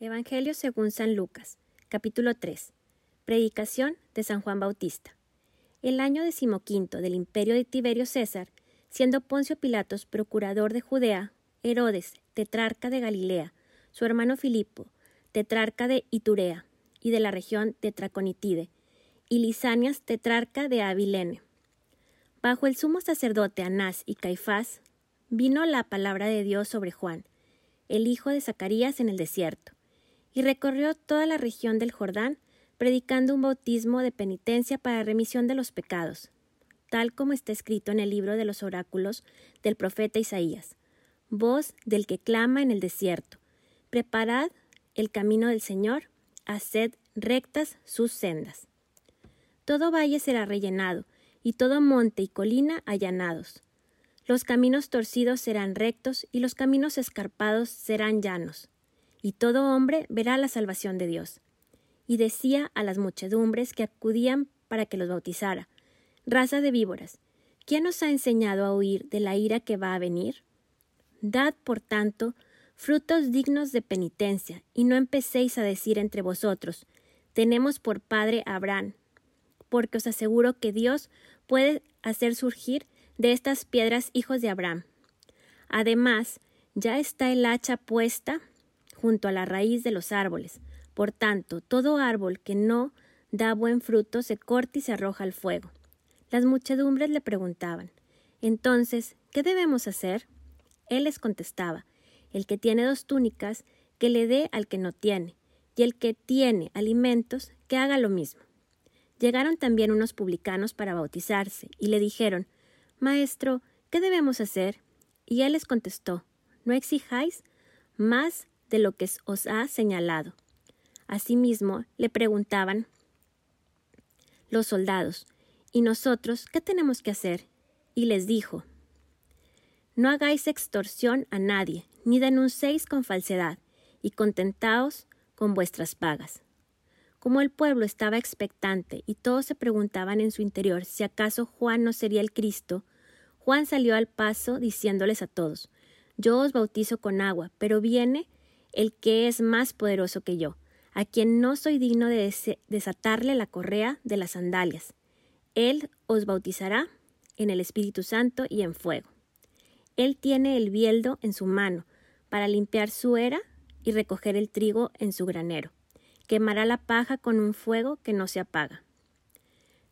Evangelio según San Lucas, capítulo 3. Predicación de San Juan Bautista. El año decimoquinto del imperio de Tiberio César, siendo Poncio Pilatos procurador de Judea, Herodes, tetrarca de Galilea, su hermano Filipo, tetrarca de Iturea y de la región de Traconitide, y Lisanias, tetrarca de Abilene. Bajo el sumo sacerdote Anás y Caifás, vino la palabra de Dios sobre Juan, el hijo de Zacarías en el desierto y recorrió toda la región del Jordán, predicando un bautismo de penitencia para remisión de los pecados, tal como está escrito en el libro de los oráculos del profeta Isaías. Voz del que clama en el desierto. Preparad el camino del Señor, haced rectas sus sendas. Todo valle será rellenado, y todo monte y colina allanados. Los caminos torcidos serán rectos, y los caminos escarpados serán llanos y todo hombre verá la salvación de Dios. Y decía a las muchedumbres que acudían para que los bautizara, raza de víboras, ¿quién os ha enseñado a huir de la ira que va a venir? Dad, por tanto, frutos dignos de penitencia, y no empecéis a decir entre vosotros, tenemos por padre a Abraham, porque os aseguro que Dios puede hacer surgir de estas piedras hijos de Abraham. Además, ya está el hacha puesta junto a la raíz de los árboles. Por tanto, todo árbol que no da buen fruto se corta y se arroja al fuego. Las muchedumbres le preguntaban Entonces, ¿qué debemos hacer? Él les contestaba El que tiene dos túnicas, que le dé al que no tiene, y el que tiene alimentos, que haga lo mismo. Llegaron también unos publicanos para bautizarse, y le dijeron Maestro, ¿qué debemos hacer? Y él les contestó No exijáis más de lo que os ha señalado. Asimismo, le preguntaban los soldados, ¿y nosotros qué tenemos que hacer? Y les dijo, No hagáis extorsión a nadie, ni denunciéis con falsedad, y contentaos con vuestras pagas. Como el pueblo estaba expectante y todos se preguntaban en su interior si acaso Juan no sería el Cristo, Juan salió al paso diciéndoles a todos, Yo os bautizo con agua, pero viene el que es más poderoso que yo, a quien no soy digno de desatarle la correa de las sandalias. Él os bautizará en el Espíritu Santo y en fuego. Él tiene el bieldo en su mano para limpiar su era y recoger el trigo en su granero. Quemará la paja con un fuego que no se apaga.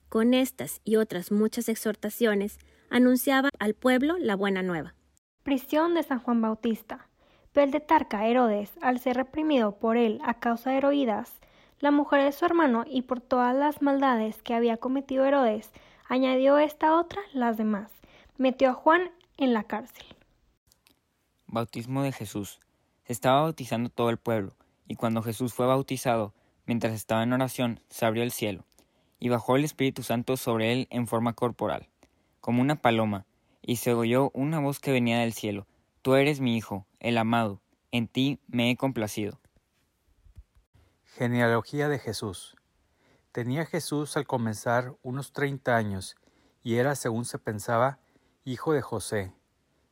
Con estas y otras muchas exhortaciones anunciaba al pueblo la buena nueva. Prisión de San Juan Bautista. El tetarca Herodes, al ser reprimido por él a causa de Heroídas, la mujer de su hermano, y por todas las maldades que había cometido Herodes, añadió esta otra las demás. Metió a Juan en la cárcel. Bautismo de Jesús. Se estaba bautizando todo el pueblo, y cuando Jesús fue bautizado, mientras estaba en oración, se abrió el cielo, y bajó el Espíritu Santo sobre él en forma corporal, como una paloma, y se oyó una voz que venía del cielo, Tú eres mi Hijo, el amado, en ti me he complacido. Genealogía de Jesús. Tenía Jesús al comenzar unos treinta años, y era, según se pensaba, hijo de José,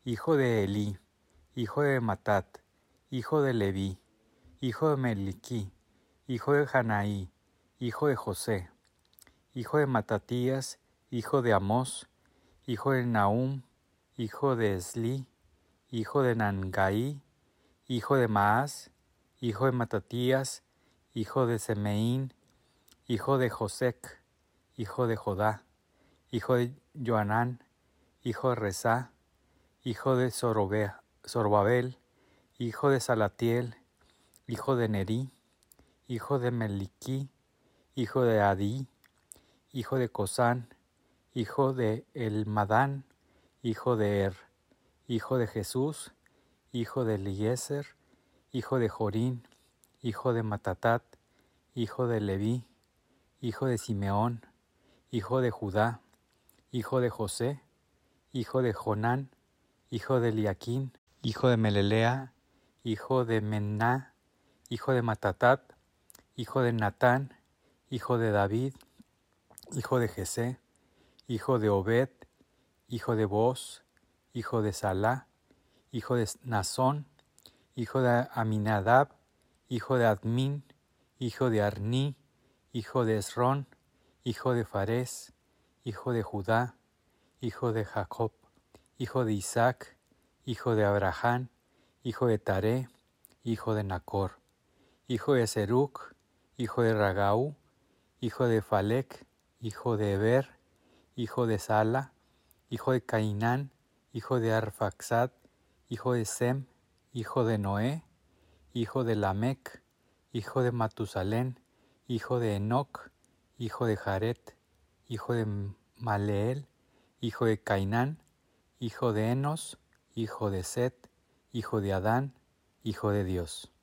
hijo de Elí, hijo de Matat, hijo de Leví, hijo de Meliquí, hijo de Hanaí, hijo de José, hijo de Matatías, hijo de Amós, hijo de Nahum, hijo de Esli, hijo de Nangai, hijo de Maas, hijo de Matatías, hijo de Semeín, hijo de Josec, hijo de Jodá, hijo de Joanán, hijo de Rezá, hijo de Zorobabel, hijo de Salatiel, hijo de Nerí, hijo de Meliquí, hijo de Adí, hijo de Cosán, hijo de Elmadán, hijo de Er hijo de Jesús, hijo de Eliezer, hijo de Jorín, hijo de Matatat, hijo de Leví, hijo de Simeón, hijo de Judá, hijo de José, hijo de Jonán, hijo de Eliaquín, hijo de Melelea, hijo de Menná, hijo de Matatat, hijo de Natán, hijo de David, hijo de Jesé, hijo de Obed, hijo de Boz, hijo de Salá, hijo de Nazón, hijo de Aminadab, hijo de Admin, hijo de Arní, hijo de Esrón, hijo de Fares, hijo de Judá, hijo de Jacob, hijo de Isaac, hijo de Abraham, hijo de Taré, hijo de Nacor, hijo de Seruc, hijo de Ragau, hijo de Falec, hijo de Eber, hijo de Sala, hijo de Cainán, hijo de Arfaxad, hijo de Sem, hijo de Noé, hijo de Lamec, hijo de Matusalén, hijo de Enoc, hijo de Jared, hijo de Maleel, hijo de Cainán, hijo de Enos, hijo de Set, hijo de Adán, hijo de Dios.